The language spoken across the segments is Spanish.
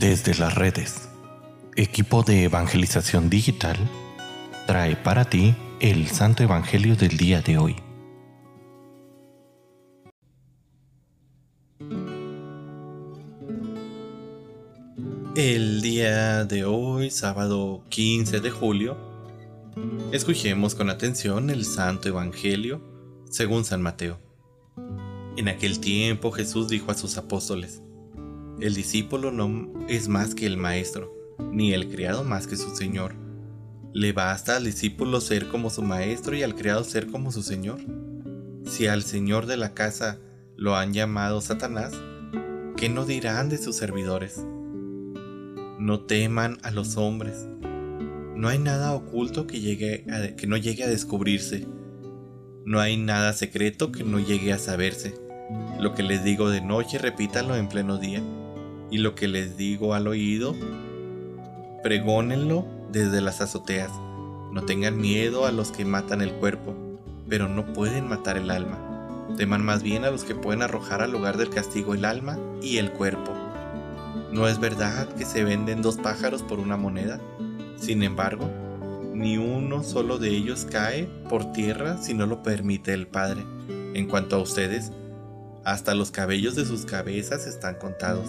Desde las redes, equipo de evangelización digital trae para ti el Santo Evangelio del día de hoy. El día de hoy, sábado 15 de julio, escuchemos con atención el Santo Evangelio según San Mateo. En aquel tiempo Jesús dijo a sus apóstoles, El discípulo no es más que el maestro, ni el criado más que su señor. Le basta al discípulo ser como su maestro y al criado ser como su señor. Si al señor de la casa lo han llamado Satanás, ¿qué no dirán de sus servidores? No teman a los hombres. No hay nada oculto que, llegue que no llegue a descubrirse no hay nada secreto que no llegue a saberse. Lo que les digo de noche, repítanlo en pleno día. Y lo que les digo al oído, pregónenlo desde las azoteas. No tengan miedo a los que matan el cuerpo, pero no pueden matar el alma. Teman más bien a los que pueden arrojar al lugar del castigo el alma y el cuerpo. ¿No es verdad que se venden dos pájaros por una moneda? Sin embargo, ni uno solo de ellos cae por tierra si no lo permite el Padre. En cuanto a ustedes, hasta los cabellos de sus cabezas están contados.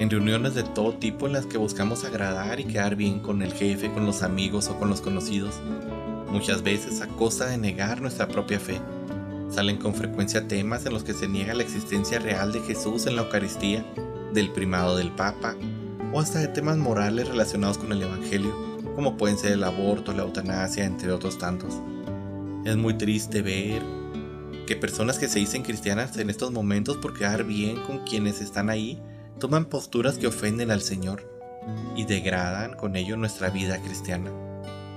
en reuniones de todo tipo en las que buscamos agradar y quedar bien con el jefe, con los amigos o con los conocidos. Muchas veces a costa de negar nuestra propia fe. Salen con frecuencia temas en los que se niega la existencia real de Jesús en la Eucaristía, del primado del Papa, o hasta de temas morales relacionados con el Evangelio, como pueden ser el aborto, la eutanasia, entre otros tantos. Es muy triste ver que personas que se dicen cristianas en estos momentos por quedar bien con quienes están ahí, toman posturas que ofenden al Señor y degradan con ello nuestra vida cristiana.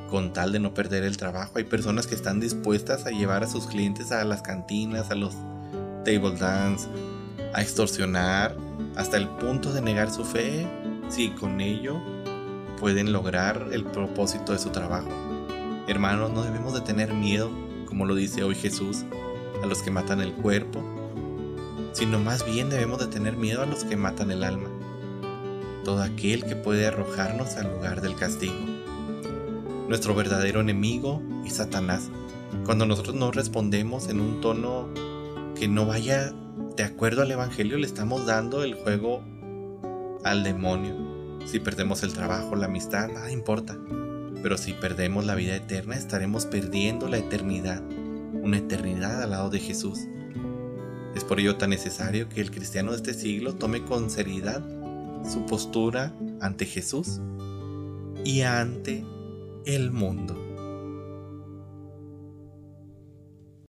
Con tal de no perder el trabajo, hay personas que están dispuestas a llevar a sus clientes a las cantinas, a los table dance, a extorsionar, hasta el punto de negar su fe, si con ello pueden lograr el propósito de su trabajo. Hermanos, no debemos de tener miedo, como lo dice hoy Jesús, a los que matan el cuerpo, sino más bien debemos de tener miedo a los que matan el alma, todo aquel que puede arrojarnos al lugar del castigo. Nuestro verdadero enemigo es Satanás. Cuando nosotros no respondemos en un tono que no vaya de acuerdo al Evangelio, le estamos dando el juego al demonio. Si perdemos el trabajo, la amistad, nada importa. Pero si perdemos la vida eterna, estaremos perdiendo la eternidad una eternidad al lado de Jesús. Es por ello tan necesario que el cristiano de este siglo tome con seriedad su postura ante Jesús y ante el mundo.